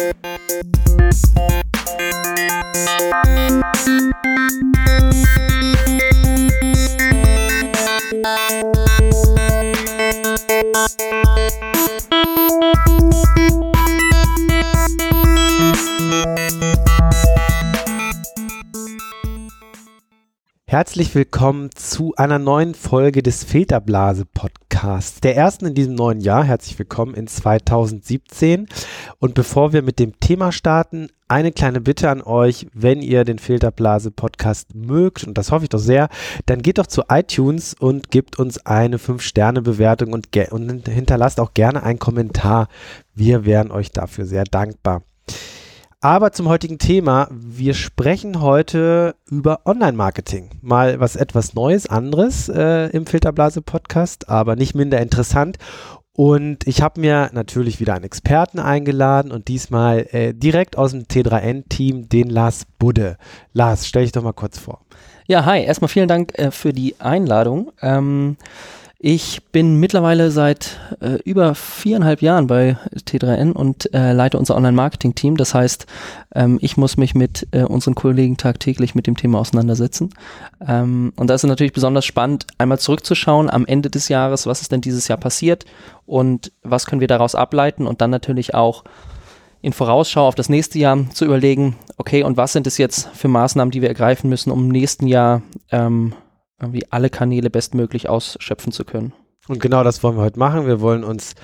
Thank you. Herzlich willkommen zu einer neuen Folge des Filterblase Podcasts, der ersten in diesem neuen Jahr. Herzlich willkommen in 2017. Und bevor wir mit dem Thema starten, eine kleine Bitte an euch, wenn ihr den Filterblase Podcast mögt, und das hoffe ich doch sehr, dann geht doch zu iTunes und gebt uns eine 5-Sterne-Bewertung und, und hinterlasst auch gerne einen Kommentar. Wir wären euch dafür sehr dankbar. Aber zum heutigen Thema. Wir sprechen heute über Online-Marketing. Mal was etwas Neues, anderes äh, im Filterblase-Podcast, aber nicht minder interessant. Und ich habe mir natürlich wieder einen Experten eingeladen und diesmal äh, direkt aus dem T3N-Team, den Lars Budde. Lars, stell dich doch mal kurz vor. Ja, hi. Erstmal vielen Dank äh, für die Einladung. Ähm, ich bin mittlerweile seit äh, über viereinhalb Jahren bei T3N und äh, leite unser Online-Marketing-Team. Das heißt, ähm, ich muss mich mit äh, unseren Kollegen tagtäglich mit dem Thema auseinandersetzen. Ähm, und da ist es natürlich besonders spannend, einmal zurückzuschauen am Ende des Jahres, was ist denn dieses Jahr passiert und was können wir daraus ableiten und dann natürlich auch in Vorausschau auf das nächste Jahr zu überlegen, okay, und was sind es jetzt für Maßnahmen, die wir ergreifen müssen, um im nächsten Jahr ähm, irgendwie alle Kanäle bestmöglich ausschöpfen zu können. Und genau das wollen wir heute machen. Wir wollen uns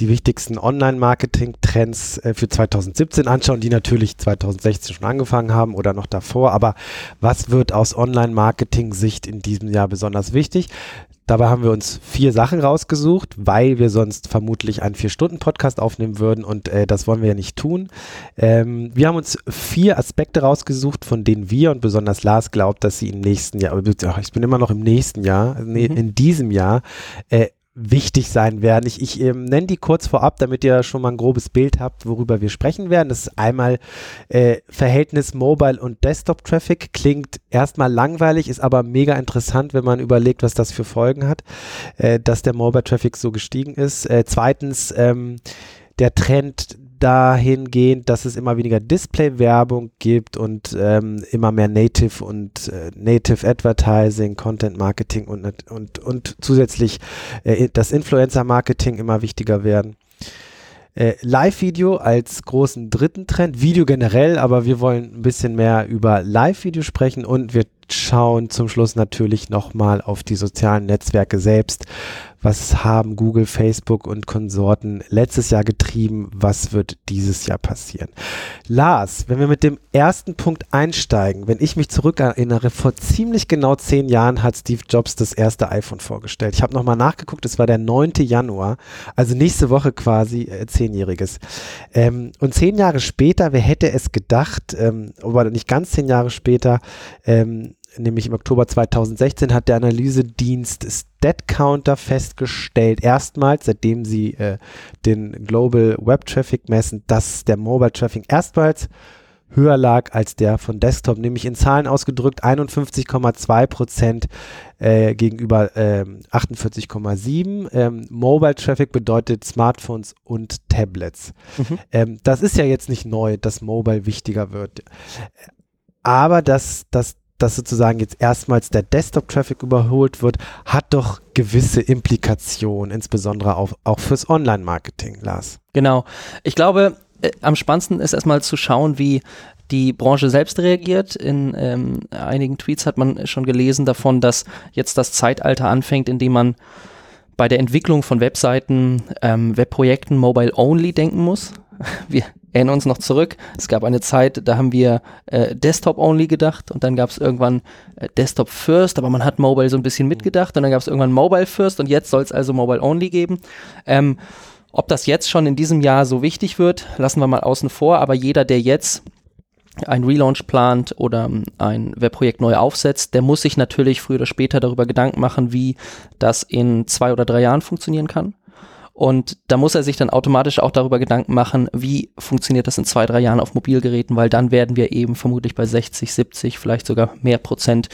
die wichtigsten Online-Marketing-Trends äh, für 2017 anschauen, die natürlich 2016 schon angefangen haben oder noch davor. Aber was wird aus Online-Marketing-Sicht in diesem Jahr besonders wichtig? Dabei haben wir uns vier Sachen rausgesucht, weil wir sonst vermutlich einen Vier-Stunden-Podcast aufnehmen würden und äh, das wollen wir ja nicht tun. Ähm, wir haben uns vier Aspekte rausgesucht, von denen wir und besonders Lars glaubt, dass sie im nächsten Jahr, ich bin immer noch im nächsten Jahr, nee, mhm. in diesem Jahr, äh, wichtig sein werden. Ich, ich ähm, nenne die kurz vorab, damit ihr schon mal ein grobes Bild habt, worüber wir sprechen werden. Das ist einmal äh, Verhältnis Mobile und Desktop Traffic. Klingt erstmal langweilig, ist aber mega interessant, wenn man überlegt, was das für Folgen hat, äh, dass der Mobile Traffic so gestiegen ist. Äh, zweitens ähm, der Trend dahingehend, dass es immer weniger Display-Werbung gibt und ähm, immer mehr Native und äh, Native Advertising, Content Marketing und, und, und zusätzlich äh, das Influencer-Marketing immer wichtiger werden. Äh, Live-Video als großen dritten Trend, Video generell, aber wir wollen ein bisschen mehr über Live-Video sprechen und wir schauen zum Schluss natürlich nochmal auf die sozialen Netzwerke selbst. Was haben Google, Facebook und Konsorten letztes Jahr getrieben? Was wird dieses Jahr passieren? Lars, wenn wir mit dem ersten Punkt einsteigen, wenn ich mich zurückerinnere, vor ziemlich genau zehn Jahren hat Steve Jobs das erste iPhone vorgestellt. Ich habe nochmal nachgeguckt, es war der 9. Januar, also nächste Woche quasi äh, zehnjähriges. Ähm, und zehn Jahre später, wer hätte es gedacht, ähm, aber nicht ganz zehn Jahre später, ähm, nämlich im Oktober 2016 hat der Analysedienst StatCounter festgestellt, erstmals, seitdem sie äh, den Global Web Traffic messen, dass der Mobile Traffic erstmals höher lag als der von Desktop, nämlich in Zahlen ausgedrückt 51,2 Prozent äh, gegenüber ähm, 48,7. Ähm, Mobile Traffic bedeutet Smartphones und Tablets. Mhm. Ähm, das ist ja jetzt nicht neu, dass Mobile wichtiger wird. Aber dass, dass dass sozusagen jetzt erstmals der Desktop-Traffic überholt wird, hat doch gewisse Implikationen, insbesondere auch, auch fürs Online-Marketing, Lars. Genau. Ich glaube, äh, am spannendsten ist erstmal zu schauen, wie die Branche selbst reagiert. In ähm, einigen Tweets hat man schon gelesen davon, dass jetzt das Zeitalter anfängt, in dem man bei der Entwicklung von Webseiten, ähm, Webprojekten mobile only denken muss. Wir erinnern uns noch zurück, es gab eine Zeit, da haben wir äh, Desktop-only gedacht und dann gab es irgendwann äh, Desktop First, aber man hat Mobile so ein bisschen mitgedacht und dann gab es irgendwann Mobile First und jetzt soll es also Mobile-only geben. Ähm, ob das jetzt schon in diesem Jahr so wichtig wird, lassen wir mal außen vor, aber jeder, der jetzt ein Relaunch plant oder ähm, ein Webprojekt neu aufsetzt, der muss sich natürlich früher oder später darüber Gedanken machen, wie das in zwei oder drei Jahren funktionieren kann. Und da muss er sich dann automatisch auch darüber Gedanken machen, wie funktioniert das in zwei, drei Jahren auf Mobilgeräten, weil dann werden wir eben vermutlich bei 60, 70, vielleicht sogar mehr Prozent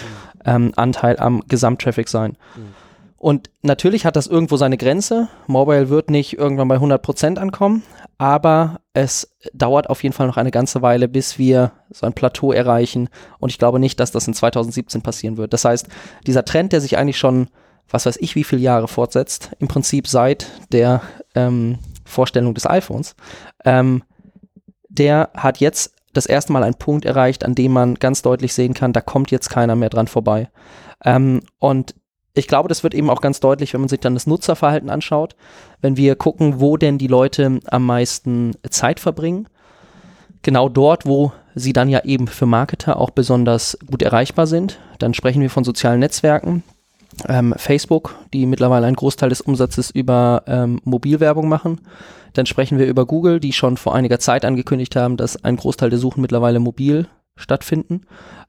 ähm, Anteil am Gesamttraffic sein. Mhm. Und natürlich hat das irgendwo seine Grenze. Mobile wird nicht irgendwann bei 100% ankommen, aber es dauert auf jeden Fall noch eine ganze Weile, bis wir so ein Plateau erreichen. Und ich glaube nicht, dass das in 2017 passieren wird. Das heißt, dieser Trend, der sich eigentlich schon, was weiß ich, wie viele Jahre fortsetzt, im Prinzip seit der ähm, Vorstellung des iPhones, ähm, der hat jetzt das erste Mal einen Punkt erreicht, an dem man ganz deutlich sehen kann, da kommt jetzt keiner mehr dran vorbei. Ähm, und ich glaube, das wird eben auch ganz deutlich, wenn man sich dann das Nutzerverhalten anschaut, wenn wir gucken, wo denn die Leute am meisten Zeit verbringen. Genau dort, wo sie dann ja eben für Marketer auch besonders gut erreichbar sind. Dann sprechen wir von sozialen Netzwerken. Ähm, Facebook, die mittlerweile einen Großteil des Umsatzes über ähm, Mobilwerbung machen. Dann sprechen wir über Google, die schon vor einiger Zeit angekündigt haben, dass ein Großteil der Suchen mittlerweile mobil stattfinden.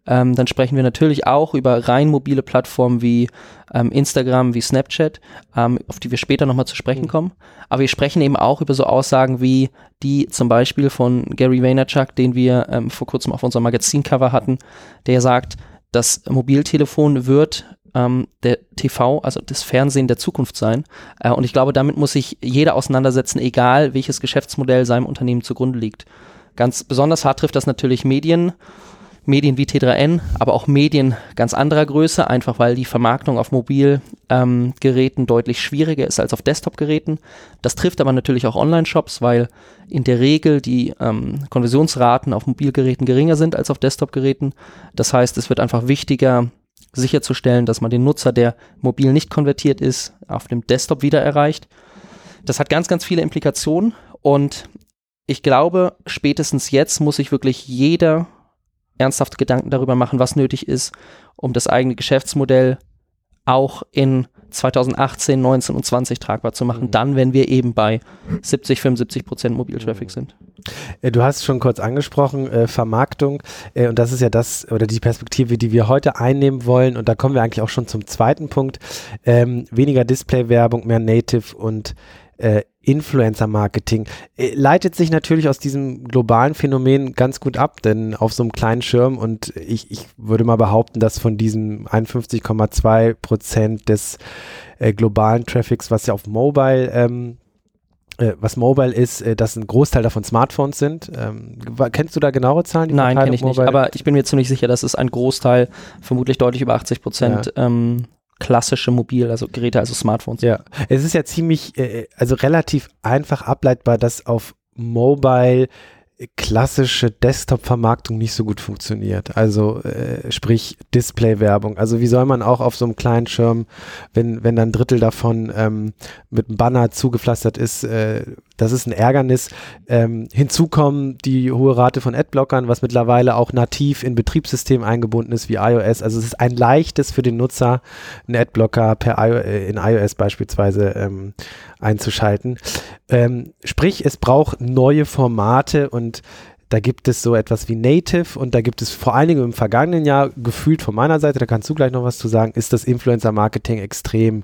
Ähm, dann sprechen wir natürlich auch über rein mobile Plattformen wie ähm, Instagram, wie Snapchat, ähm, auf die wir später nochmal zu sprechen mhm. kommen. Aber wir sprechen eben auch über so Aussagen wie die zum Beispiel von Gary Vaynerchuk, den wir ähm, vor kurzem auf unserem Magazincover hatten, der sagt, das Mobiltelefon wird ähm, der TV, also das Fernsehen der Zukunft sein. Äh, und ich glaube, damit muss sich jeder auseinandersetzen, egal welches Geschäftsmodell seinem Unternehmen zugrunde liegt. Ganz besonders hart trifft das natürlich Medien, Medien wie T3N, aber auch Medien ganz anderer Größe, einfach weil die Vermarktung auf Mobilgeräten ähm, deutlich schwieriger ist als auf Desktop-Geräten. Das trifft aber natürlich auch Online-Shops, weil in der Regel die ähm, Konversionsraten auf Mobilgeräten geringer sind als auf Desktop-Geräten. Das heißt, es wird einfach wichtiger, sicherzustellen, dass man den Nutzer, der mobil nicht konvertiert ist, auf dem Desktop wieder erreicht. Das hat ganz, ganz viele Implikationen und ich glaube, spätestens jetzt muss sich wirklich jeder ernsthaft Gedanken darüber machen, was nötig ist, um das eigene Geschäftsmodell auch in 2018, 19 und 20 tragbar zu machen, mhm. dann, wenn wir eben bei 70, 75 Prozent Mobiltraffic mhm. sind. Äh, du hast schon kurz angesprochen, äh, Vermarktung, äh, und das ist ja das oder die Perspektive, die wir heute einnehmen wollen, und da kommen wir eigentlich auch schon zum zweiten Punkt. Ähm, weniger Display-Werbung, mehr Native und äh, Influencer-Marketing äh, leitet sich natürlich aus diesem globalen Phänomen ganz gut ab, denn auf so einem kleinen Schirm und ich, ich würde mal behaupten, dass von diesem 51,2 Prozent des äh, globalen Traffics, was ja auf Mobile ähm, äh, was Mobile ist, äh, dass ein Großteil davon Smartphones sind. Ähm, kennst du da genauere Zahlen? Nein, kenne ich Mobile? nicht. Aber ich bin mir ziemlich sicher, dass es ein Großteil, vermutlich deutlich über 80 Prozent, ja. ähm, klassische Mobil, also Geräte, also Smartphones. Ja, es ist ja ziemlich, äh, also relativ einfach ableitbar, dass auf Mobile klassische Desktop-Vermarktung nicht so gut funktioniert. Also äh, sprich Display-Werbung. Also wie soll man auch auf so einem kleinen Schirm, wenn, wenn dann ein Drittel davon ähm, mit einem Banner zugepflastert ist, äh, das ist ein Ärgernis. Ähm, hinzu kommen die hohe Rate von Adblockern, was mittlerweile auch nativ in Betriebssystemen eingebunden ist wie iOS. Also es ist ein leichtes für den Nutzer, einen Adblocker per I äh, in iOS beispielsweise ähm, einzuschalten. Ähm, sprich, es braucht neue Formate und da gibt es so etwas wie Native und da gibt es vor allen Dingen im vergangenen Jahr gefühlt von meiner Seite, da kannst du gleich noch was zu sagen, ist das Influencer-Marketing extrem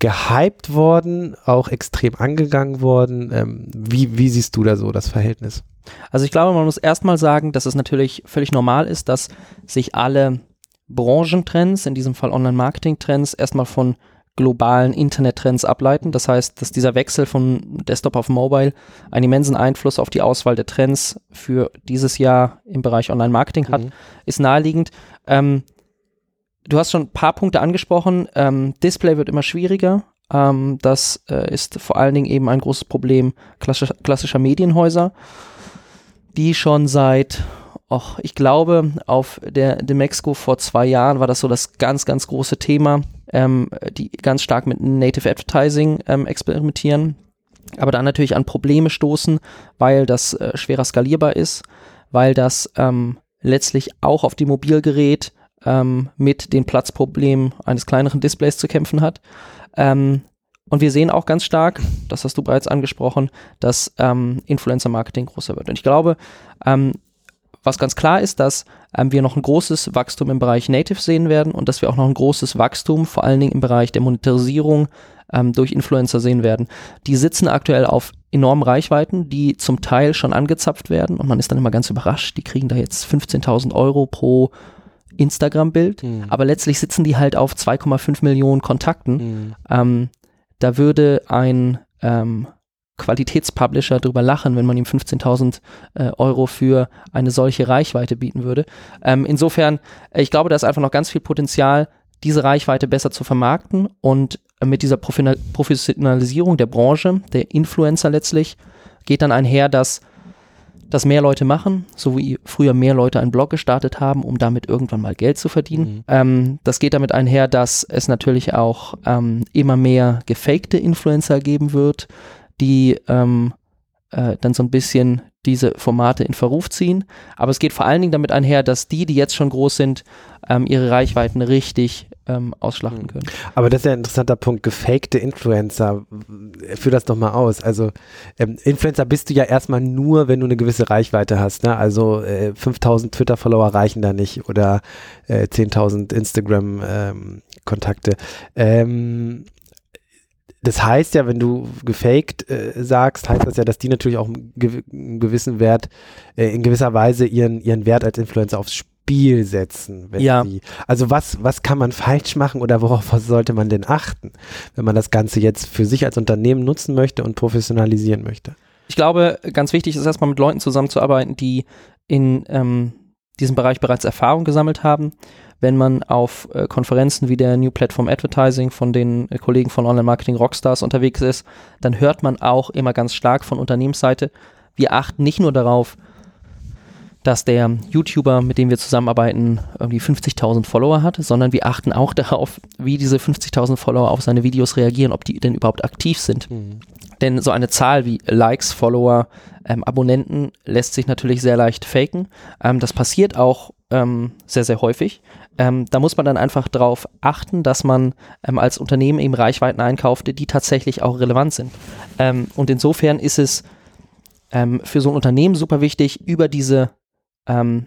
gehypt worden, auch extrem angegangen worden. Ähm, wie, wie siehst du da so das Verhältnis? Also ich glaube, man muss erstmal sagen, dass es natürlich völlig normal ist, dass sich alle Branchentrends, in diesem Fall Online-Marketing-Trends, erstmal von globalen Internettrends ableiten. Das heißt, dass dieser Wechsel von Desktop auf Mobile einen immensen Einfluss auf die Auswahl der Trends für dieses Jahr im Bereich Online-Marketing hat, mhm. ist naheliegend. Ähm, du hast schon ein paar Punkte angesprochen. Ähm, Display wird immer schwieriger. Ähm, das äh, ist vor allen Dingen eben ein großes Problem klassischer, klassischer Medienhäuser, die schon seit, och, ich glaube, auf der Demexco vor zwei Jahren war das so das ganz, ganz große Thema, ähm, die ganz stark mit Native Advertising ähm, experimentieren, aber dann natürlich an Probleme stoßen, weil das äh, schwerer skalierbar ist, weil das ähm, letztlich auch auf dem Mobilgerät ähm, mit den Platzproblemen eines kleineren Displays zu kämpfen hat. Ähm, und wir sehen auch ganz stark, das hast du bereits angesprochen, dass ähm, Influencer-Marketing größer wird. Und ich glaube, ähm, was ganz klar ist, dass ähm, wir noch ein großes Wachstum im Bereich Native sehen werden und dass wir auch noch ein großes Wachstum vor allen Dingen im Bereich der Monetarisierung ähm, durch Influencer sehen werden. Die sitzen aktuell auf enormen Reichweiten, die zum Teil schon angezapft werden und man ist dann immer ganz überrascht, die kriegen da jetzt 15.000 Euro pro Instagram-Bild, Mhm. aber letztlich sitzen die halt auf 2,5 Millionen Kontakten. Mhm. Ähm, da würde ein ähm, Qualitätspublisher drüber lachen, wenn man ihm 15.000 äh, Euro für eine solche Reichweite bieten würde. Ähm, insofern, äh, ich glaube, da ist einfach noch ganz viel Potenzial, diese Reichweite besser zu vermarkten und äh, mit dieser Professionalisierung der Branche, der Influencer letztlich, geht dann einher, dass das mehr Leute machen, so wie früher mehr Leute einen Blog gestartet haben, um damit irgendwann mal Geld zu verdienen. Mhm. Ähm, das geht damit einher, dass es natürlich auch ähm, immer mehr gefakte Influencer geben wird, die ähm, äh, dann so ein bisschen diese Formate in Verruf ziehen. Aber es geht vor allen Dingen damit einher, dass die, die jetzt schon groß sind, ähm, ihre Reichweiten richtig ähm, ausschlachten Mhm. können. Aber das ist ja ein interessanter Punkt. Gefakte Influencer. Führ das doch mal aus. Also ähm, Influencer bist du ja erstmal nur, wenn du eine gewisse Reichweite hast. Ne? Also äh, 5000 Twitter-Follower reichen da nicht oder äh, 10.000 Instagram-Kontakte. Ähm, das heißt ja, wenn du gefaked äh, sagst, heißt das ja, dass die natürlich auch einen gewissen Wert, äh, in gewisser Weise ihren, ihren Wert als Influencer aufs Spiel setzen. Wenn Ja. sie, also was, was kann man falsch machen oder worauf sollte man denn achten, wenn man das Ganze jetzt für sich als Unternehmen nutzen möchte und professionalisieren möchte? Ich glaube, ganz wichtig ist erstmal mit Leuten zusammenzuarbeiten, die in ähm, diesem Bereich bereits Erfahrung gesammelt haben. Wenn man auf äh, Konferenzen wie der New Platform Advertising von den äh, Kollegen von Online Marketing Rockstars unterwegs ist, dann hört man auch immer ganz stark von Unternehmensseite, wir achten nicht nur darauf, dass der YouTuber, mit dem wir zusammenarbeiten, irgendwie 50.000 Follower hat, sondern wir achten auch darauf, wie diese 50.000 Follower auf seine Videos reagieren, ob die denn überhaupt aktiv sind. Denn so eine Zahl wie Likes, Follower, ähm, Abonnenten lässt sich natürlich sehr leicht faken. Ähm, das passiert auch ähm, sehr, sehr häufig. Ähm, da muss man dann einfach darauf achten, dass man ähm, als Unternehmen eben Reichweiten einkauft, die tatsächlich auch relevant sind. Ähm, und insofern ist es ähm, für so ein Unternehmen super wichtig, über diese ähm,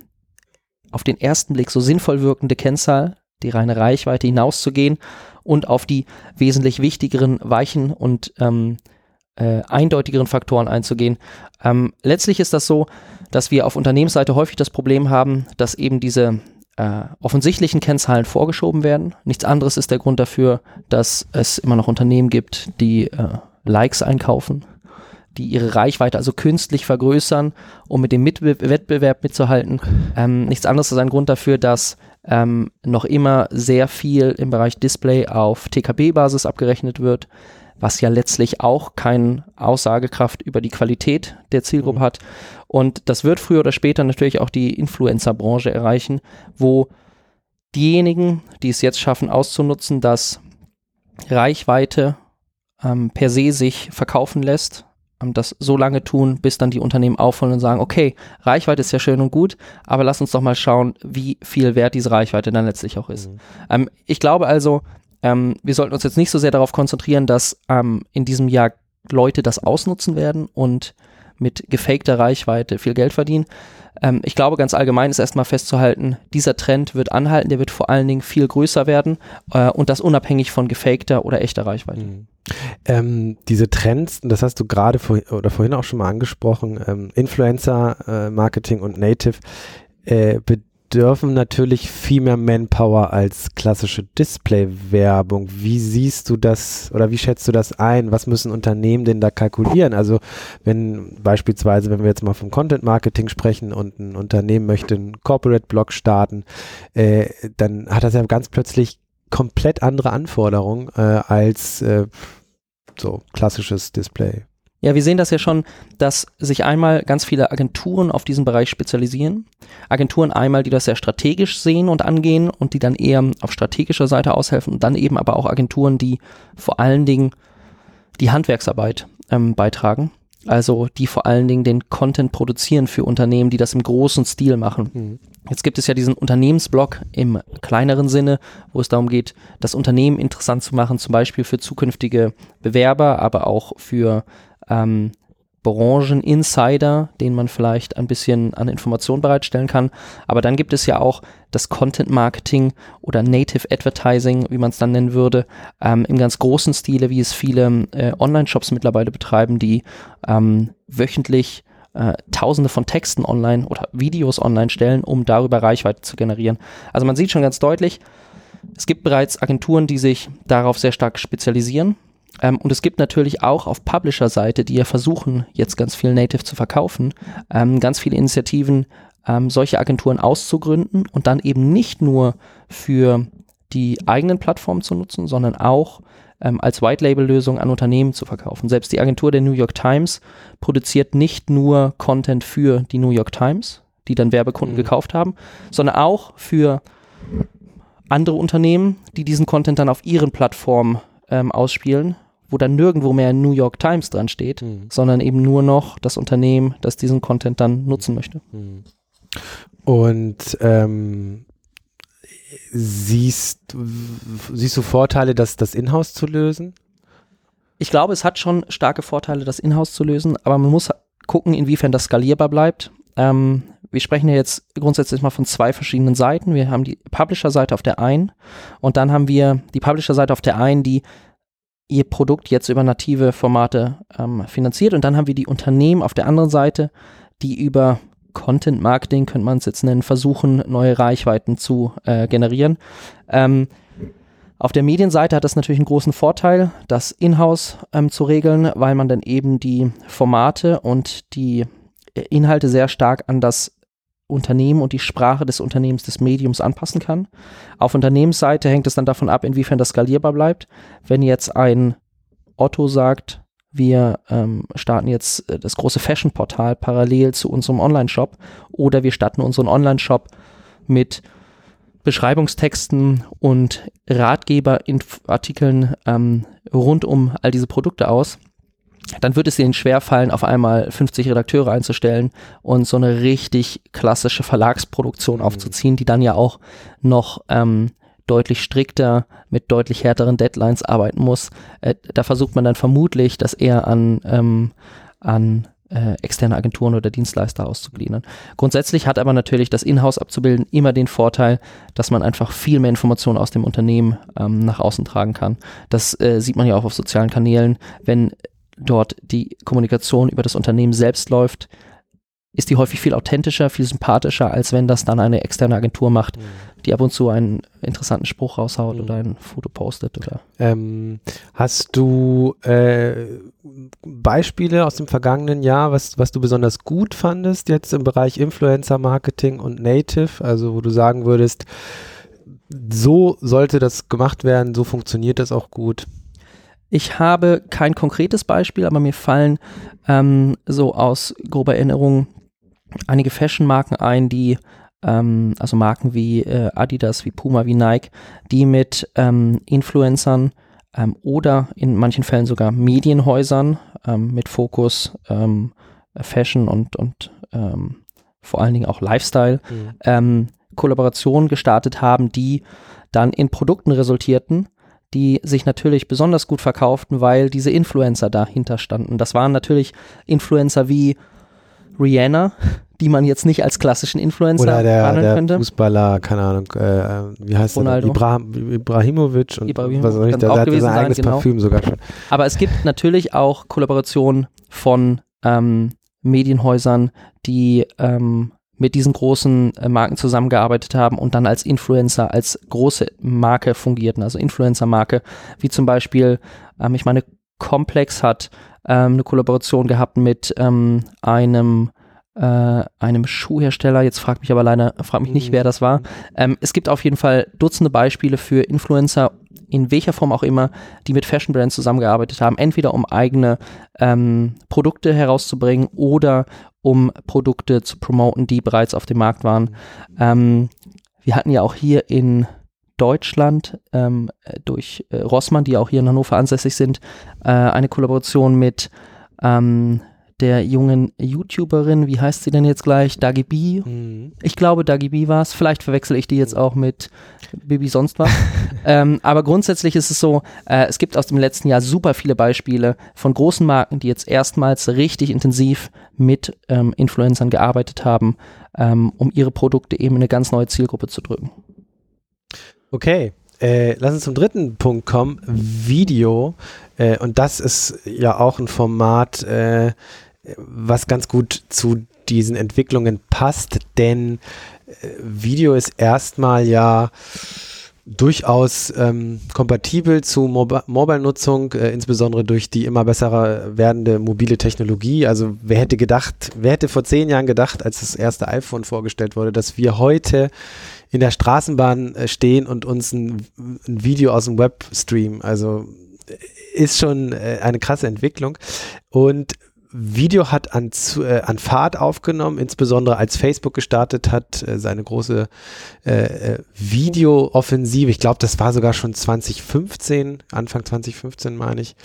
auf den ersten Blick so sinnvoll wirkende Kennzahl, die reine Reichweite hinauszugehen und auf die wesentlich wichtigeren, weichen und ähm, äh, eindeutigeren Faktoren einzugehen. Ähm, letztlich ist das so, dass wir auf Unternehmensseite häufig das Problem haben, dass eben diese äh, offensichtlichen Kennzahlen vorgeschoben werden. Nichts anderes ist der Grund dafür, dass es immer noch Unternehmen gibt, die äh, Likes einkaufen, die ihre Reichweite also künstlich vergrößern, um mit dem Mitbe Wettbewerb mitzuhalten. Ähm, nichts anderes ist ein Grund dafür, dass ähm, noch immer sehr viel im Bereich Display auf TKB-Basis abgerechnet wird, was ja letztlich auch keine Aussagekraft über die Qualität der Zielgruppe hat. Und das wird früher oder später natürlich auch die Influencer-Branche erreichen, wo diejenigen, die es jetzt schaffen auszunutzen, dass Reichweite ähm, per se sich verkaufen lässt, das so lange tun, bis dann die Unternehmen aufholen und sagen, okay, Reichweite ist ja schön und gut, aber lass uns doch mal schauen, wie viel wert diese Reichweite dann letztlich auch ist. Mhm. Ähm, ich glaube also, ähm, wir sollten uns jetzt nicht so sehr darauf konzentrieren, dass ähm, in diesem Jahr Leute das ausnutzen werden und mit gefakter Reichweite viel Geld verdienen. Ähm, ich glaube, ganz allgemein ist erstmal festzuhalten, dieser Trend wird anhalten, der wird vor allen Dingen viel größer werden äh, und das unabhängig von gefakter oder echter Reichweite. Mhm. Ähm, diese Trends, das hast du gerade vor, oder vorhin auch schon mal angesprochen, ähm, Influencer, äh, Marketing und Native, äh, bedürfen natürlich viel mehr Manpower als klassische Display-Werbung. Wie siehst du das oder wie schätzt du das ein? Was müssen Unternehmen denn da kalkulieren? Also wenn beispielsweise, wenn wir jetzt mal vom Content-Marketing sprechen und ein Unternehmen möchte einen Corporate-Blog starten, äh, dann hat das ja ganz plötzlich komplett andere Anforderungen äh, als äh, so klassisches Display. Ja, wir sehen das ja schon, dass sich einmal ganz viele Agenturen auf diesen Bereich spezialisieren. Agenturen einmal, die das sehr strategisch sehen und angehen und die dann eher auf strategischer Seite aushelfen und dann eben aber auch Agenturen, die vor allen Dingen die Handwerksarbeit ähm, beitragen. Also die vor allen Dingen den Content produzieren für Unternehmen, die das im großen Stil machen. Mhm. Jetzt gibt es ja diesen Unternehmensblock im kleineren Sinne, wo es darum geht, das Unternehmen interessant zu machen, zum Beispiel für zukünftige Bewerber, aber auch für ähm, Brancheninsider, denen man vielleicht ein bisschen an Informationen bereitstellen kann. Aber dann gibt es ja auch das Content Marketing oder Native Advertising, wie man es dann nennen würde, ähm, im ganz großen Stile, wie es viele äh, Online-Shops mittlerweile betreiben, die ähm, wöchentlich äh, Tausende von Texten online oder Videos online stellen, um darüber Reichweite zu generieren. Also man sieht schon ganz deutlich, es gibt bereits Agenturen, die sich darauf sehr stark spezialisieren. Ähm, und es gibt natürlich auch auf Publisher-Seite, die ja versuchen, jetzt ganz viel Native zu verkaufen, ähm, ganz viele Initiativen, ähm, solche Agenturen auszugründen und dann eben nicht nur für die eigenen Plattformen zu nutzen, sondern auch ähm, als White-Label-Lösung an Unternehmen zu verkaufen. Selbst die Agentur der New York Times produziert nicht nur Content für die New York Times, die dann Werbekunden mhm. gekauft haben, sondern auch für andere Unternehmen, die diesen Content dann auf ihren Plattformen ähm, ausspielen, wo dann nirgendwo mehr New York Times dran steht, mhm. sondern eben nur noch das Unternehmen, das diesen Content dann nutzen möchte. Mhm. Und ähm, siehst, siehst du Vorteile, das, das Inhouse zu lösen? Ich glaube, es hat schon starke Vorteile, das Inhouse zu lösen, aber man muss gucken, inwiefern das skalierbar bleibt. Ähm, wir sprechen ja jetzt grundsätzlich mal von zwei verschiedenen Seiten. Wir haben die Publisher-Seite auf der einen und dann haben wir die Publisher-Seite auf der einen, die ihr Produkt jetzt über native Formate ähm, finanziert und dann haben wir die Unternehmen auf der anderen Seite, die über Content Marketing, könnte man es jetzt nennen, versuchen, neue Reichweiten zu äh, generieren. Ähm, auf der Medienseite hat das natürlich einen großen Vorteil, das in-house ähm, zu regeln, weil man dann eben die Formate und die äh, Inhalte sehr stark an das Unternehmen und die Sprache des Unternehmens, des Mediums anpassen kann. Auf Unternehmensseite hängt es dann davon ab, inwiefern das skalierbar bleibt. Wenn jetzt ein Otto sagt, wir ähm, starten jetzt äh, das große Fashion-Portal parallel zu unserem Online-Shop oder wir starten unseren Online-Shop mit Beschreibungstexten und Ratgeberartikeln ähm, rund um all diese Produkte aus, dann wird es ihnen schwerfallen, auf einmal 50 Redakteure einzustellen und so eine richtig klassische Verlagsproduktion mhm. aufzuziehen, die dann ja auch noch ähm, deutlich strikter mit deutlich härteren Deadlines arbeiten muss. Äh, da versucht man dann vermutlich, das eher an, ähm, an äh, externe Agenturen oder Dienstleister auszugliedern. Grundsätzlich hat aber natürlich das Inhouse abzubilden immer den Vorteil, dass man einfach viel mehr Informationen aus dem Unternehmen ähm, nach außen tragen kann. Das äh, sieht man ja auch auf sozialen Kanälen. Wenn dort die Kommunikation über das Unternehmen selbst läuft, ist die häufig viel authentischer, viel sympathischer, als wenn das dann eine externe Agentur macht, mhm. die ab und zu einen interessanten Spruch raushaut mhm. oder ein Foto postet. Oder. Ähm, hast du äh, Beispiele aus dem vergangenen Jahr, was, was du besonders gut fandest jetzt im Bereich Influencer Marketing und Native, also wo du sagen würdest, so sollte das gemacht werden, so funktioniert das auch gut? Ich habe kein konkretes Beispiel, aber mir fallen ähm, so aus grober Erinnerung einige Fashion-Marken ein, die, ähm, also Marken wie äh, Adidas, wie Puma, wie Nike, die mit ähm, Influencern ähm, oder in manchen Fällen sogar Medienhäusern ähm, mit Fokus ähm, Fashion und, und vor allen Dingen auch Lifestyle mhm. Kollaborationen gestartet haben, die dann in Produkten resultierten, die sich natürlich besonders gut verkauften, weil diese Influencer dahinter standen. Das waren natürlich Influencer wie Rihanna, die man jetzt nicht als klassischen Influencer Oder der, der könnte. Fußballer, keine Ahnung, äh, wie heißt Ronaldo. der? Ibra Ibrahimovic und Ibrahimovic was auch nicht, der, der hat sein eigenes genau. Parfüm sogar schon. Aber es gibt natürlich auch Kollaborationen von ähm, Medienhäusern, die ähm, mit diesen großen äh, Marken zusammengearbeitet haben und dann als Influencer, als große Marke fungierten, also Influencer-Marke, wie zum Beispiel, ähm, ich meine, Complex hat ähm, eine Kollaboration gehabt mit ähm, einem äh, einem Schuhhersteller. Jetzt fragt mich aber leider, frag mich nicht, mhm. wer das war. Ähm, es gibt auf jeden Fall Dutzende Beispiele für Influencer, in welcher Form auch immer, die mit Fashion Brands zusammengearbeitet haben, entweder um eigene ähm, Produkte herauszubringen oder um Produkte zu promoten, die bereits auf dem Markt waren. Ähm, wir hatten ja auch hier in Deutschland ähm, durch äh, Rossmann, die auch hier in Hannover ansässig sind, äh, eine Kollaboration mit ähm, der jungen YouTuberin, wie heißt sie denn jetzt gleich? Dagi B. Mhm. Ich glaube, Dagi B war es. Vielleicht verwechsel ich die jetzt auch mit Bibi sonst was. ähm, aber grundsätzlich ist es so, äh, es gibt aus dem letzten Jahr super viele Beispiele von großen Marken, die jetzt erstmals richtig intensiv mit ähm, Influencern gearbeitet haben, ähm, um ihre Produkte eben in eine ganz neue Zielgruppe zu drücken. Okay, äh, lass uns zum dritten Punkt kommen. Video. Äh, und das ist ja auch ein Format, äh, was ganz gut zu diesen Entwicklungen passt, denn äh, Video ist erstmal ja durchaus ähm, kompatibel zu Mob Mobile-Nutzung, äh, insbesondere durch die immer bessere werdende mobile Technologie. Also wer hätte gedacht, wer hätte vor zehn Jahren gedacht, als das erste iPhone vorgestellt wurde, dass wir heute in der Straßenbahn äh, stehen und uns ein, ein, Video aus dem Web streamen. Also äh, ist schon äh, eine krasse Entwicklung. Und Video hat an, äh, an Fahrt aufgenommen, insbesondere als Facebook gestartet hat, äh, seine große äh, äh Video-Offensive. Ich glaube, das war sogar schon 2015, Anfang 2015 meine ich.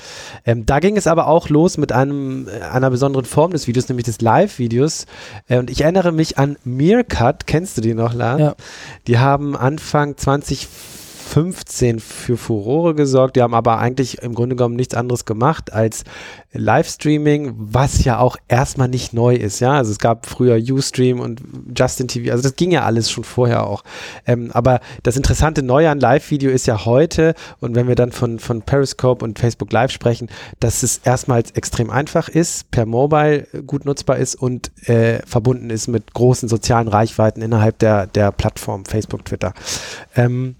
Ähm, da ging es aber auch los mit einem, äh, einer besonderen Form des Videos, nämlich des Live-Videos. Äh, und ich erinnere mich an Meerkat, kennst du die noch, Lars? Ja. Die haben Anfang 2015 2015 für Furore gesorgt. Die haben aber eigentlich im Grunde genommen nichts anderes gemacht als Livestreaming, was ja auch erstmal nicht neu ist. Ja, also es gab früher Ustream und Justin TV. Also das ging ja alles schon vorher auch. Ähm, aber das interessante Neue an Live-Video ist ja heute und wenn wir dann von, von Periscope und Facebook Live sprechen, dass es erstmals extrem einfach ist, per Mobile gut nutzbar ist und äh, verbunden ist mit großen sozialen Reichweiten innerhalb der, der Plattform Facebook, Twitter. Ähm,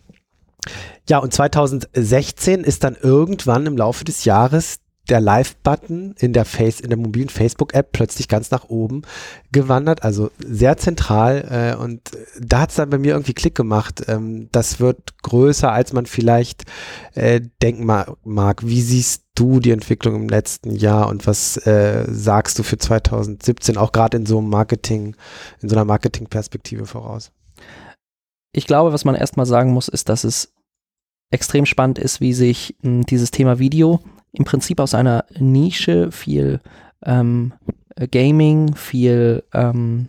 ja, und 2016 ist dann irgendwann im Laufe des Jahres der Live-Button in der Face, in der mobilen Facebook-App plötzlich ganz nach oben gewandert, also sehr zentral. Äh, und da hat es dann bei mir irgendwie Klick gemacht. Ähm, das wird größer, als man vielleicht äh, denken ma mag. Wie siehst du die Entwicklung im letzten Jahr und was äh, sagst du für 2017 auch gerade in so einem Marketing, in so einer Marketingperspektive voraus? Ich glaube, was man erstmal sagen muss, ist, dass es extrem spannend ist, wie sich mh, hm, dieses Thema Video im Prinzip aus einer Nische viel ähm, Gaming, viel ähm,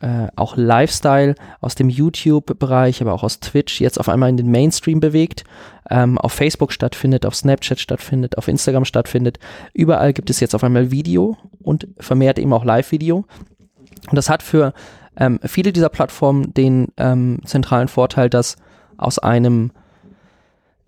äh, auch Lifestyle aus dem YouTube-Bereich, aber auch aus Twitch jetzt auf einmal in den Mainstream bewegt, ähm, auf Facebook stattfindet, auf Snapchat stattfindet, auf Instagram stattfindet. Überall gibt es jetzt auf einmal Video und vermehrt eben auch Live-Video. Und das hat für ähm, viele dieser Plattformen den ähm, zentralen Vorteil, dass aus einem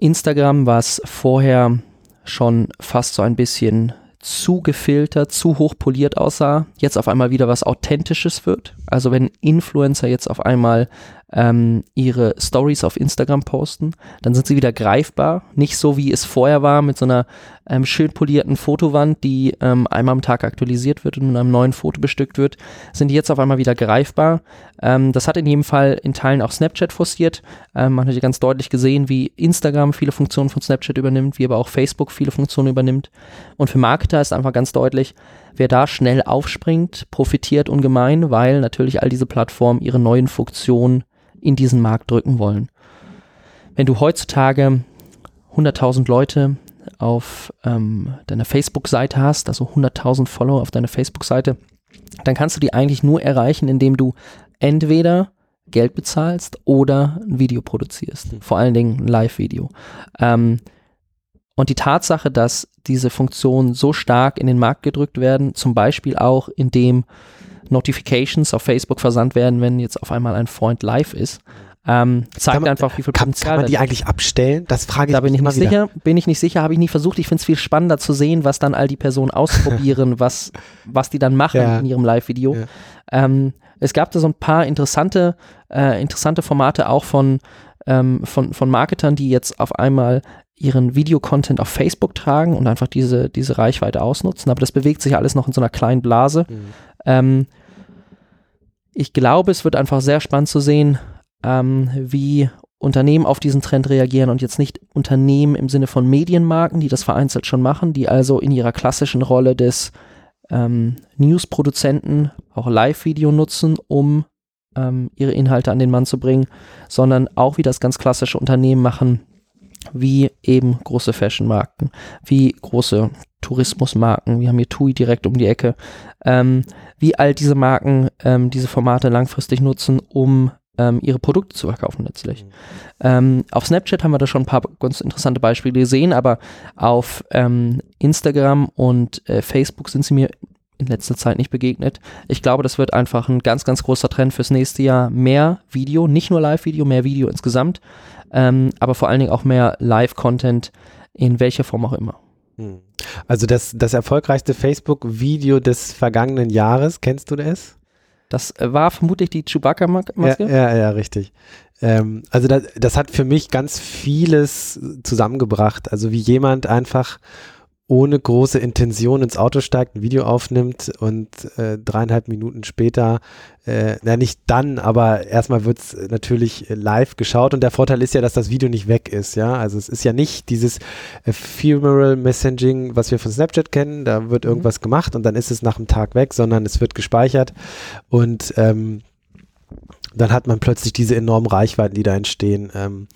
Instagram, was vorher schon fast so ein bisschen zu gefiltert, zu hochpoliert aussah, jetzt auf einmal wieder was Authentisches wird. Also wenn Influencer jetzt auf einmal ähm, ihre Stories auf Instagram posten, dann sind sie wieder greifbar. Nicht so wie es vorher war mit so einer ähm, schön polierten Fotowand, die ähm, einmal am Tag aktualisiert wird und mit einem neuen Foto bestückt wird, sind die jetzt auf einmal wieder greifbar. Ähm, das hat in jedem Fall in Teilen auch Snapchat forciert. Ähm, man hat hier ganz deutlich gesehen, wie Instagram viele Funktionen von Snapchat übernimmt, wie aber auch Facebook viele Funktionen übernimmt. Und für Marketer ist einfach ganz deutlich, wer da schnell aufspringt, profitiert ungemein, weil natürlich all diese Plattformen ihre neuen Funktionen in diesen Markt drücken wollen. Wenn du heutzutage 100.000 Leute auf ähm, deiner Facebook-Seite hast, also 100.000 Follower auf deiner Facebook-Seite, dann kannst du die eigentlich nur erreichen, indem du entweder Geld bezahlst oder ein Video produzierst. Vor allen Dingen ein Live-Video. Ähm, und die Tatsache, dass diese Funktionen so stark in den Markt gedrückt werden, zum Beispiel auch indem Notifications auf Facebook versandt werden, wenn jetzt auf einmal ein Freund live ist. Ähm, zeigt man, einfach, wie viel kann, Potenzial. Kann man die eigentlich abstellen? Das frage ich da bin ich nicht sicher. Bin ich nicht sicher, habe ich nie versucht. Ich finde es viel spannender zu sehen, was dann all die Personen ausprobieren, was, was die dann machen ja. in ihrem Live-Video. Ja. Ähm, es gab da so ein paar interessante, äh, interessante Formate auch von, ähm, von, von Marketern, die jetzt auf einmal ihren Videocontent auf Facebook tragen und einfach diese, diese Reichweite ausnutzen. Aber das bewegt sich alles noch in so einer kleinen Blase. Mhm. Ähm, ich glaube, es wird einfach sehr spannend zu sehen, ähm, wie Unternehmen auf diesen Trend reagieren und jetzt nicht Unternehmen im Sinne von Medienmarken, die das vereinzelt schon machen, die also in ihrer klassischen Rolle des ähm, News-Produzenten auch Live-Video nutzen, um ähm, ihre Inhalte an den Mann zu bringen, sondern auch wie das ganz klassische Unternehmen machen, wie eben große Fashion-Marken, wie große Tourismusmarken, wir haben hier TUI direkt um die Ecke, ähm, wie all diese Marken ähm, diese Formate langfristig nutzen, um ähm, ihre Produkte zu verkaufen letztlich. Mhm. Ähm, auf Snapchat haben wir da schon ein paar ganz interessante Beispiele gesehen, aber auf ähm, Instagram und äh, Facebook sind sie mir in letzter Zeit nicht begegnet. Ich glaube, das wird einfach ein ganz, ganz großer Trend fürs nächste Jahr. Mehr Video, nicht nur Live-Video, mehr Video insgesamt, ähm, aber vor allen Dingen auch mehr Live-Content in welcher Form auch immer. Hm. Also das, das erfolgreichste Facebook-Video des vergangenen Jahres, kennst du das? Das war vermutlich die Chewbacca-Maske? Ja, ja, ja, richtig. Ähm, also das, das hat für mich ganz vieles zusammengebracht. Also wie jemand einfach ohne große Intention ins Auto steigt, ein Video aufnimmt und äh, dreieinhalb Minuten später, äh, na nicht dann, aber erstmal wird es natürlich live geschaut und der Vorteil ist ja, dass das Video nicht weg ist, ja. Also es ist ja nicht dieses Ephemeral Messaging, was wir von Snapchat kennen, da wird mhm. irgendwas mhm. gemacht und dann ist es nach einem Tag weg, sondern es wird gespeichert und ähm, dann hat man plötzlich diese enormen Reichweiten, die da entstehen. Ähm,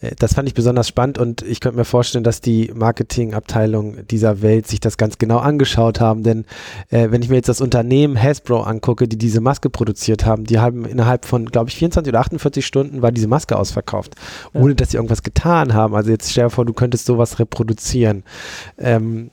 äh, das fand ich besonders spannend und ich könnte mir vorstellen, dass die Marketingabteilung dieser Welt sich das ganz genau angeschaut haben, denn äh, wenn ich mir jetzt das Unternehmen Hasbro angucke, die diese Maske produziert haben, die haben innerhalb von, glaube ich, 24 oder 48 Stunden war diese Maske ausverkauft, ja. ohne dass sie irgendwas getan haben. Also jetzt stell dir vor, du könntest sowas reproduzieren. Ähm,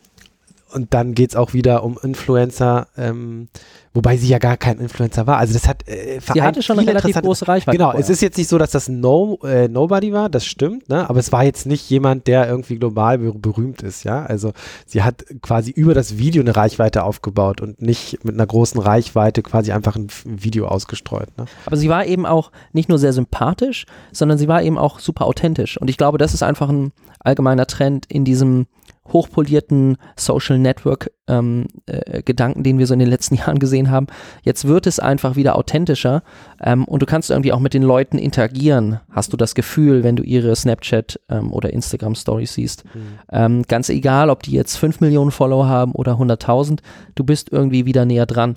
und dann geht es auch wieder um Influencer, ähm, wobei sie ja gar kein Influencer war. Also das hat äh, Sie hatte schon eine relativ große Reichweite. Genau, vorher. es ist jetzt nicht so, dass das no, äh, Nobody war, das stimmt, ne? aber es war jetzt nicht jemand, der irgendwie global ber berühmt ist, ja. Also sie hat quasi über das Video eine Reichweite aufgebaut und nicht mit einer großen Reichweite quasi einfach ein Video ausgestreut. Ne? Aber sie war eben auch nicht nur sehr sympathisch, sondern sie war eben auch super authentisch. Und ich glaube, das ist einfach ein allgemeiner Trend in diesem hochpolierten Social Network ähm, äh, Gedanken, den wir so in den letzten Jahren gesehen haben. Jetzt wird es einfach wieder authentischer ähm, und du kannst irgendwie auch mit den Leuten interagieren. Hast du das Gefühl, wenn du ihre Snapchat ähm, oder Instagram Stories siehst? Mhm. Ähm, ganz egal, ob die jetzt 5 Millionen Follower haben oder 100.000, du bist irgendwie wieder näher dran.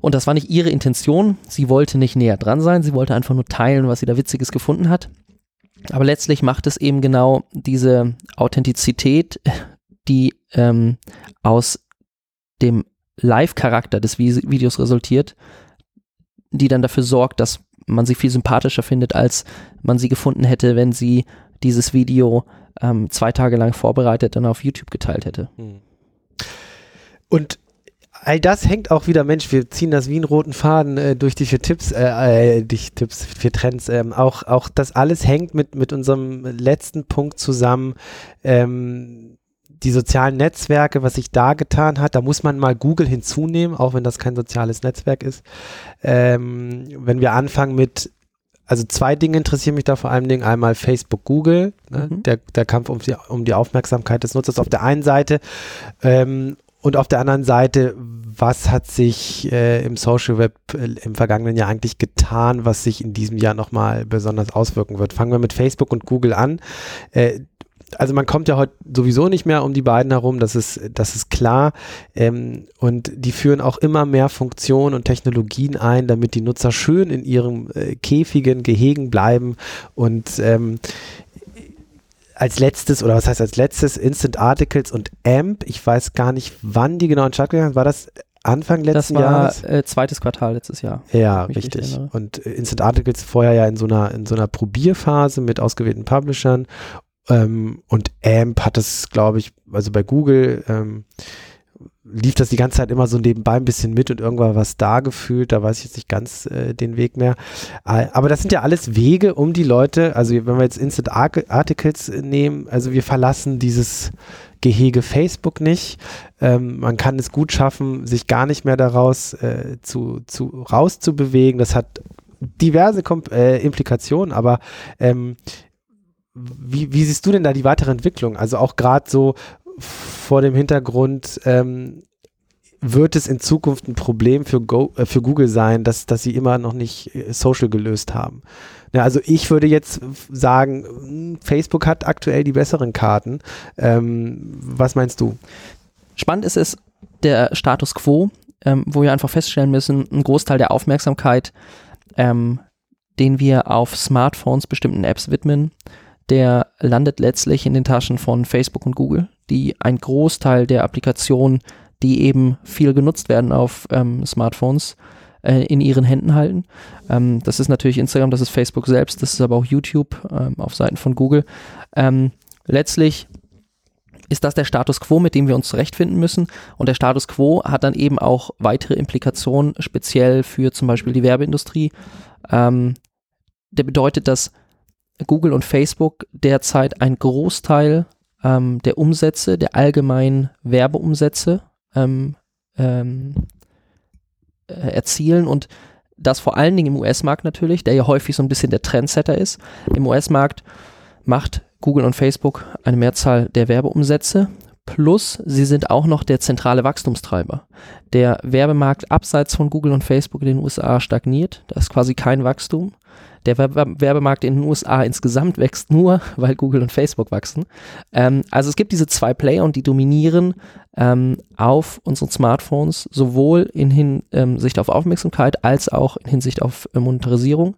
Und das war nicht ihre Intention. Sie wollte nicht näher dran sein. Sie wollte einfach nur teilen, was sie da Witziges gefunden hat. Aber letztlich macht es eben genau diese Authentizität, die ähm, aus dem Live-Charakter des Videos resultiert, die dann dafür sorgt, dass man sie viel sympathischer findet, als man sie gefunden hätte, wenn sie dieses Video ähm, zwei Tage lang vorbereitet und auf YouTube geteilt hätte. Hm. Und all das hängt auch wieder, Mensch, wir ziehen das wie einen roten Faden äh, durch die vier Tipps, äh, äh, die Tipps, vier Trends. Ähm, auch, auch das alles hängt mit, mit unserem letzten Punkt zusammen. Ähm, die sozialen Netzwerke, was sich da getan hat, da muss man mal Google hinzunehmen, auch wenn das kein soziales Netzwerk ist. Ähm, wenn wir anfangen mit also zwei Dinge interessieren mich da vor allen Dingen. Einmal Facebook, Google, ne? mhm. der, der Kampf um die, um die Aufmerksamkeit des Nutzers auf der einen Seite ähm, und auf der anderen Seite, was hat sich äh, im Social Web äh, im vergangenen Jahr eigentlich getan, was sich in diesem Jahr nochmal besonders auswirken wird? Fangen wir mit Facebook und Google an. Äh, also man kommt ja heute sowieso nicht mehr um die beiden herum, das ist, das ist klar. Ähm, und die führen auch immer mehr Funktionen und Technologien ein, damit die Nutzer schön in ihrem äh, käfigen Gehegen bleiben. Und ähm, als letztes, oder was heißt als letztes, Instant Articles und AMP. Ich weiß gar nicht, wann die genau in Start gegangen sind. War das Anfang letzten Jahres? Das war äh, zweites Quartal letztes Jahr. Ja, richtig. Und äh, Instant Articles vorher ja in so einer, in so einer Probierphase mit ausgewählten Publishern. Ähm, und AMP hat es, glaube ich, also bei Google ähm, lief das die ganze Zeit immer so nebenbei ein bisschen mit und irgendwann was da gefühlt, da weiß ich jetzt nicht ganz äh, den Weg mehr. Äh, aber das sind ja alles Wege, um die Leute, also wenn wir jetzt Instant Articles nehmen, also wir verlassen dieses Gehege Facebook nicht. Ähm, man kann es gut schaffen, sich gar nicht mehr daraus äh, zu, zu rauszubewegen. Das hat diverse Kom äh, Implikationen, aber ähm, wie, wie siehst du denn da die weitere Entwicklung? Also auch gerade so vor dem Hintergrund, ähm, wird es in Zukunft ein Problem für, Go, äh, für Google sein, dass, dass sie immer noch nicht äh, Social gelöst haben. Ja, also ich würde jetzt sagen, hm, Facebook hat aktuell die besseren Karten. Ähm, was meinst du? Spannend ist es der Status quo, ähm, wo wir einfach feststellen müssen, ein Großteil der Aufmerksamkeit, ähm, den wir auf Smartphones bestimmten Apps widmen, der landet letztlich in den Taschen von Facebook und Google, die ein Großteil der Applikationen, die eben viel genutzt werden auf ähm, Smartphones, äh, in ihren Händen halten. Ähm, das ist natürlich Instagram, das ist Facebook selbst, das ist aber auch YouTube ähm, auf Seiten von Google. Ähm, letztlich ist das der Status quo, mit dem wir uns zurechtfinden müssen. Und der Status quo hat dann eben auch weitere Implikationen, speziell für zum Beispiel die Werbeindustrie. Ähm, der bedeutet, dass Google und Facebook derzeit einen Großteil ähm, der Umsätze, der allgemeinen Werbeumsätze ähm, ähm, äh, erzielen und das vor allen Dingen im US-Markt natürlich, der ja häufig so ein bisschen der Trendsetter ist. Im US-Markt macht Google und Facebook eine Mehrzahl der Werbeumsätze. Plus, sie sind auch noch der zentrale Wachstumstreiber. Der Werbemarkt abseits von Google und Facebook in den USA stagniert. Da ist quasi kein Wachstum. Der Werbemarkt in den USA insgesamt wächst nur, weil Google und Facebook wachsen. Ähm, also es gibt diese zwei Player und die dominieren ähm, auf unseren Smartphones, sowohl in Hinsicht ähm, auf Aufmerksamkeit als auch in Hinsicht auf äh, Monetarisierung.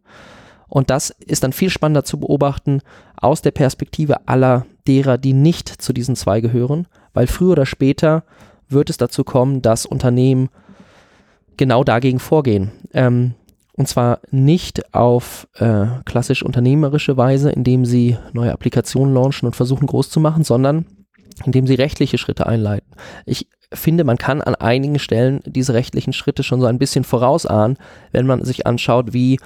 Und das ist dann viel spannender zu beobachten aus der Perspektive aller derer, die nicht zu diesen zwei gehören, weil früher oder später wird es dazu kommen, dass Unternehmen genau dagegen vorgehen. Ähm, und zwar nicht auf äh, klassisch unternehmerische Weise, indem sie neue Applikationen launchen und versuchen groß zu machen, sondern indem sie rechtliche Schritte einleiten. Ich finde, man kann an einigen Stellen diese rechtlichen Schritte schon so ein bisschen vorausahnen, wenn man sich anschaut, wie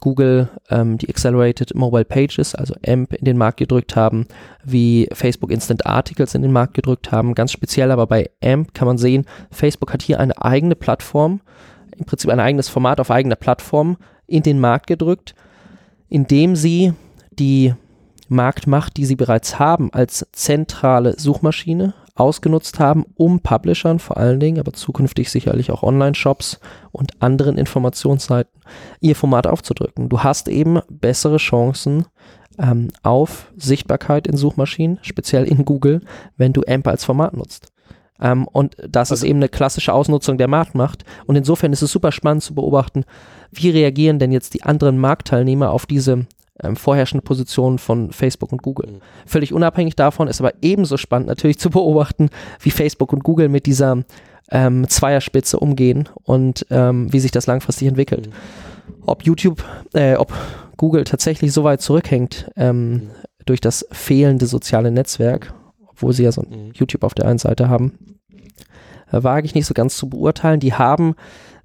Google ähm, die Accelerated Mobile Pages, also AMP, in den Markt gedrückt haben, wie Facebook Instant Articles in den Markt gedrückt haben. Ganz speziell aber bei AMP kann man sehen, Facebook hat hier eine eigene Plattform, im Prinzip ein eigenes Format auf eigener Plattform in den Markt gedrückt, indem sie die Marktmacht, die sie bereits haben, als zentrale Suchmaschine ausgenutzt haben, um Publishern vor allen Dingen, aber zukünftig sicherlich auch Online-Shops und anderen Informationsseiten ihr Format aufzudrücken. Du hast eben bessere Chancen ähm, auf Sichtbarkeit in Suchmaschinen, speziell in Google, wenn du AMP als Format nutzt. Ähm, und das also, ist eben eine klassische Ausnutzung der Marktmacht. Und insofern ist es super spannend zu beobachten, wie reagieren denn jetzt die anderen Marktteilnehmer auf diese ähm, vorherrschende Position von Facebook und Google. Mhm. Völlig unabhängig davon ist aber ebenso spannend natürlich zu beobachten, wie Facebook und Google mit dieser ähm, Zweierspitze umgehen und ähm, wie sich das langfristig entwickelt. Mhm. Ob YouTube, äh, ob Google tatsächlich so weit zurückhängt ähm, mhm. durch das fehlende soziale Netzwerk, obwohl sie ja so ein mhm. YouTube auf der einen Seite haben, äh, wage ich nicht so ganz zu beurteilen. Die haben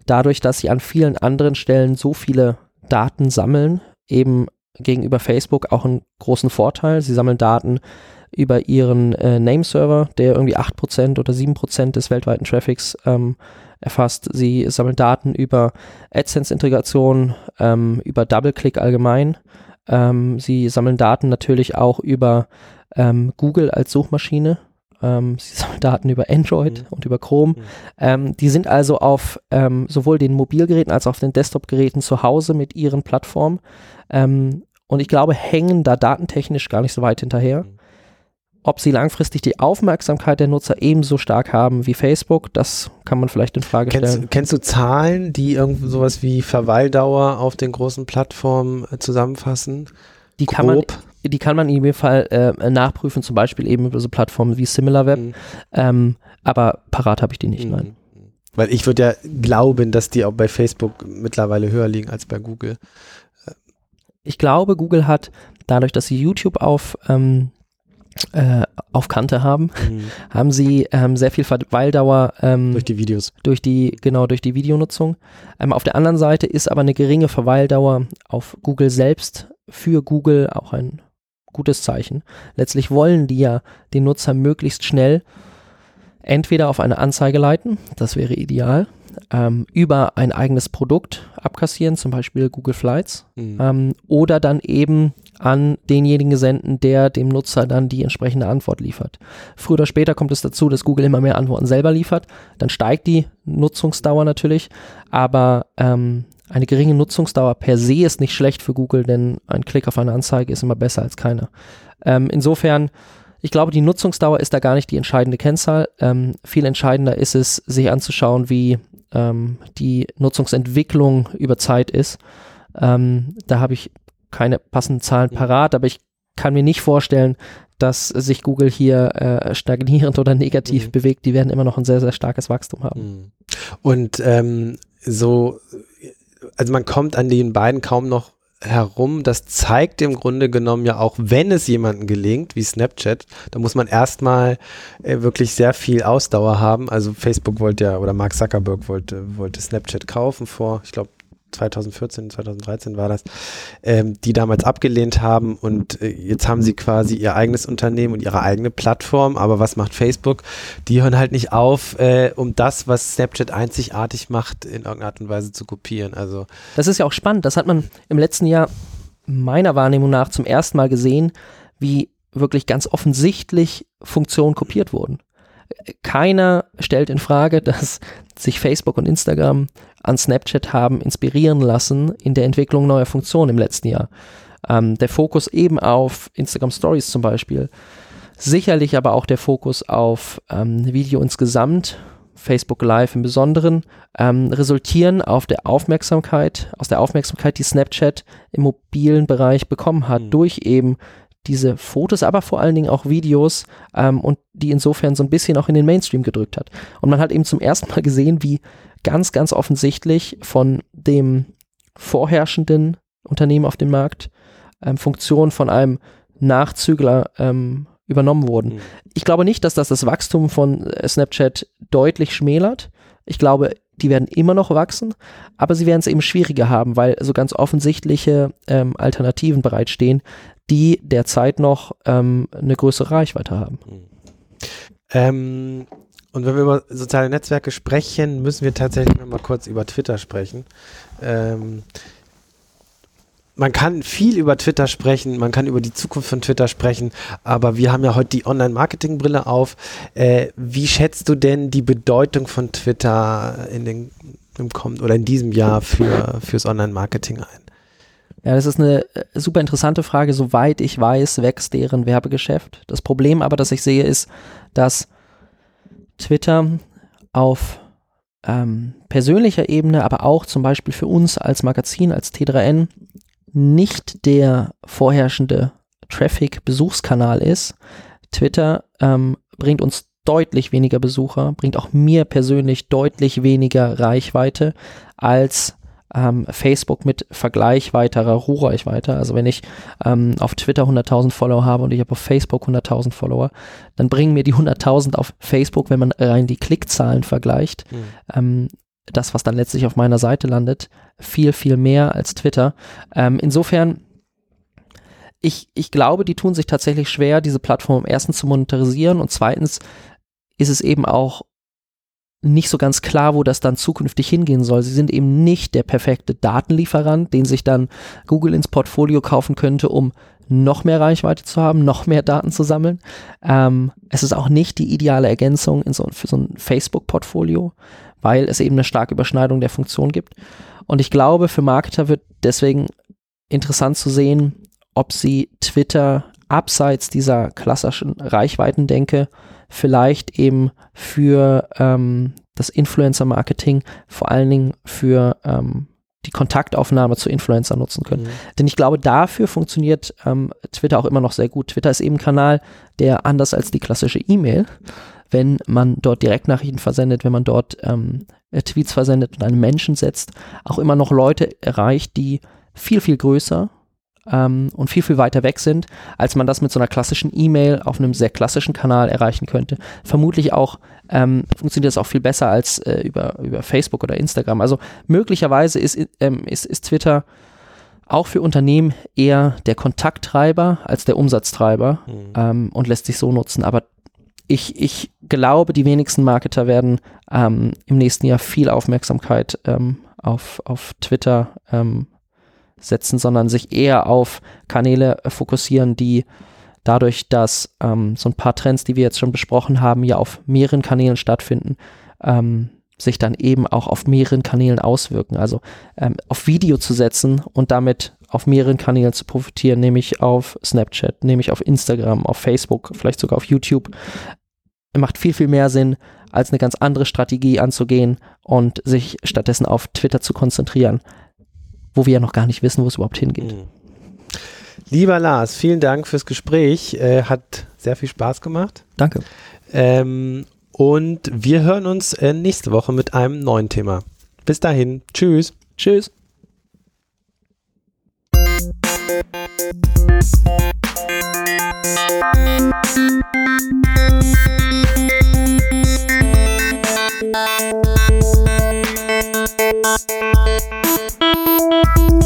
dadurch, dass sie an vielen anderen Stellen so viele Daten sammeln, eben gegenüber Facebook auch einen großen Vorteil. Sie sammeln Daten über ihren äh, Name-Server, der irgendwie 8% oder 7% des weltweiten Traffics ähm, erfasst. Sie sammeln Daten über AdSense-Integration, ähm, über DoubleClick allgemein. Ähm, sie sammeln Daten natürlich auch über ähm, Google als Suchmaschine. Ähm, sie sammeln Daten über Android mhm. und über Chrome. Mhm. Ähm, die sind also auf ähm, sowohl den Mobilgeräten als auch auf den Desktop-Geräten zu Hause mit ihren Plattformen. Ähm, und ich glaube, hängen da datentechnisch gar nicht so weit hinterher. Mhm. Ob sie langfristig die Aufmerksamkeit der Nutzer ebenso stark haben wie Facebook, das kann man vielleicht in Frage kennst, stellen. Kennst du Zahlen, die irgendwie sowas wie Verweildauer auf den großen Plattformen äh, zusammenfassen? Die kann man die kann man in jedem Fall äh, nachprüfen, zum Beispiel eben über so Plattformen wie SimilarWeb. Mhm. Ähm, aber parat habe ich die nicht, mhm. nein. Weil ich würde ja glauben, dass die auch bei Facebook mittlerweile höher liegen als bei Google. Ich glaube, Google hat dadurch, dass sie YouTube auf ähm, äh, auf Kante haben, mhm. haben sie ähm, sehr viel Verweildauer ähm, durch die Videos. Durch die, genau, durch die Videonutzung. Ähm, auf der anderen Seite ist aber eine geringe Verweildauer auf Google selbst für Google auch ein gutes Zeichen. Letztlich wollen die ja den Nutzer möglichst schnell entweder auf eine Anzeige leiten, das wäre ideal, ähm, über ein eigenes Produkt abkassieren, zum Beispiel Google Flights, mhm. ähm, oder dann eben an denjenigen senden, der dem Nutzer dann die entsprechende Antwort liefert. Früher oder später kommt es dazu, dass Google immer mehr Antworten selber liefert. Dann steigt die Nutzungsdauer natürlich, aber ähm, eine geringe Nutzungsdauer per se ist nicht schlecht für Google, denn ein Klick auf eine Anzeige ist immer besser als keiner. Ähm, insofern, ich glaube, die Nutzungsdauer ist da gar nicht die entscheidende Kennzahl. Ähm, viel entscheidender ist es, sich anzuschauen, wie ähm, die Nutzungsentwicklung über Zeit ist. Ähm, da habe ich keine passenden Zahlen parat, aber ich kann mir nicht vorstellen, dass sich Google hier äh, stagnierend oder negativ mhm. bewegt. Die werden immer noch ein sehr, sehr starkes Wachstum haben. Mhm. Und ähm, so also man kommt an den beiden kaum noch herum. Das zeigt im Grunde genommen ja auch, wenn es jemandem gelingt, wie Snapchat, da muss man erstmal äh, wirklich sehr viel Ausdauer haben. Also Facebook wollte ja, oder Mark Zuckerberg wollte, wollte Snapchat kaufen vor, ich glaube, 2014, 2013 war das, ähm, die damals abgelehnt haben und äh, jetzt haben sie quasi ihr eigenes Unternehmen und ihre eigene Plattform. Aber was macht Facebook? Die hören halt nicht auf, äh, um das, was Snapchat einzigartig macht, in irgendeiner Art und Weise zu kopieren. Also das ist ja auch spannend. Das hat man im letzten Jahr meiner Wahrnehmung nach zum ersten Mal gesehen, wie wirklich ganz offensichtlich Funktionen kopiert wurden. Keiner stellt in Frage, dass sich Facebook und Instagram an Snapchat haben inspirieren lassen in der Entwicklung neuer Funktionen im letzten Jahr. Ähm, der Fokus eben auf Instagram Stories zum Beispiel. Sicherlich aber auch der Fokus auf ähm, Video insgesamt, Facebook Live im Besonderen, ähm, resultieren auf der Aufmerksamkeit, aus der Aufmerksamkeit, die Snapchat im mobilen Bereich bekommen hat, mhm. durch eben diese Fotos, aber vor allen Dingen auch Videos ähm, und die insofern so ein bisschen auch in den Mainstream gedrückt hat. Und man hat eben zum ersten Mal gesehen, wie ganz, ganz offensichtlich von dem vorherrschenden Unternehmen auf dem Markt ähm, Funktionen von einem Nachzügler ähm, übernommen wurden. Mhm. Ich glaube nicht, dass das das Wachstum von äh, Snapchat deutlich schmälert. Ich glaube, die werden immer noch wachsen, aber sie werden es eben schwieriger haben, weil so ganz offensichtliche ähm, Alternativen bereitstehen, die derzeit noch ähm, eine größere Reichweite haben. Mhm. Ähm, und wenn wir über soziale Netzwerke sprechen, müssen wir tatsächlich noch mal kurz über Twitter sprechen. Ähm, man kann viel über Twitter sprechen, man kann über die Zukunft von Twitter sprechen, aber wir haben ja heute die Online-Marketing-Brille auf. Äh, wie schätzt du denn die Bedeutung von Twitter in den, im kommenden oder in diesem Jahr für, fürs Online-Marketing ein? Ja, das ist eine äh, super interessante Frage. Soweit ich weiß, wächst deren Werbegeschäft. Das Problem aber, das ich sehe, ist, dass Twitter auf ähm, persönlicher Ebene, aber auch zum Beispiel für uns als Magazin, als T3N, nicht der vorherrschende Traffic-Besuchskanal ist. Twitter ähm, bringt uns deutlich weniger Besucher, bringt auch mir persönlich deutlich weniger Reichweite als ähm, Facebook mit Vergleich weiterer Ruhreichweite. Also wenn ich ähm, auf Twitter 100.000 Follower habe und ich habe auf Facebook 100.000 Follower, dann bringen mir die 100.000 auf Facebook, wenn man rein die Klickzahlen vergleicht, mhm. ähm, das, was dann letztlich auf meiner Seite landet, viel, viel mehr als Twitter. Ähm, insofern ich, ich glaube, die tun sich tatsächlich schwer, diese Plattform erstens zu monetarisieren und zweitens ist es eben auch nicht so ganz klar, wo das dann zukünftig hingehen soll. Sie sind eben nicht der perfekte Datenlieferant, den sich dann Google ins Portfolio kaufen könnte, um noch mehr Reichweite zu haben, noch mehr Daten zu sammeln. Ähm, es ist auch nicht die ideale Ergänzung so, für so ein Facebook-Portfolio, weil es eben eine starke Überschneidung der Funktion gibt. Und ich glaube, für Marketer wird deswegen interessant zu sehen, ob sie Twitter abseits dieser klassischen Reichweitendenke vielleicht eben für ähm, das Influencer-Marketing, vor allen Dingen für ähm, die Kontaktaufnahme zu Influencer nutzen können. Mhm. Denn ich glaube, dafür funktioniert ähm, Twitter auch immer noch sehr gut. Twitter ist eben ein Kanal, der anders als die klassische E-Mail, wenn man dort Direktnachrichten versendet, wenn man dort ähm, Tweets versendet und einen Menschen setzt, auch immer noch Leute erreicht, die viel, viel größer ähm, und viel, viel weiter weg sind, als man das mit so einer klassischen E-Mail auf einem sehr klassischen Kanal erreichen könnte. Vermutlich auch ähm, funktioniert das auch viel besser als äh, über, über Facebook oder Instagram. Also möglicherweise ist, ähm, ist, ist Twitter auch für Unternehmen eher der Kontakttreiber als der Umsatztreiber mhm. ähm, und lässt sich so nutzen. Aber ich, ich glaube, die wenigsten Marketer werden ähm, im nächsten Jahr viel Aufmerksamkeit ähm, auf, auf Twitter ähm, setzen, sondern sich eher auf Kanäle äh, fokussieren, die dadurch, dass ähm, so ein paar Trends, die wir jetzt schon besprochen haben, ja auf mehreren Kanälen stattfinden, ähm, sich dann eben auch auf mehreren Kanälen auswirken. Also ähm, auf Video zu setzen und damit auf mehreren Kanälen zu profitieren, nämlich auf Snapchat, nämlich auf Instagram, auf Facebook, vielleicht sogar auf YouTube, macht viel, viel mehr Sinn, als eine ganz andere Strategie anzugehen und sich stattdessen auf Twitter zu konzentrieren wo wir ja noch gar nicht wissen, wo es überhaupt hingeht. Mhm. Lieber Lars, vielen Dank fürs Gespräch. Äh, hat sehr viel Spaß gemacht. Danke. Ähm, und wir hören uns äh, nächste Woche mit einem neuen Thema. Bis dahin. Tschüss. Tschüss. Thank Thank you.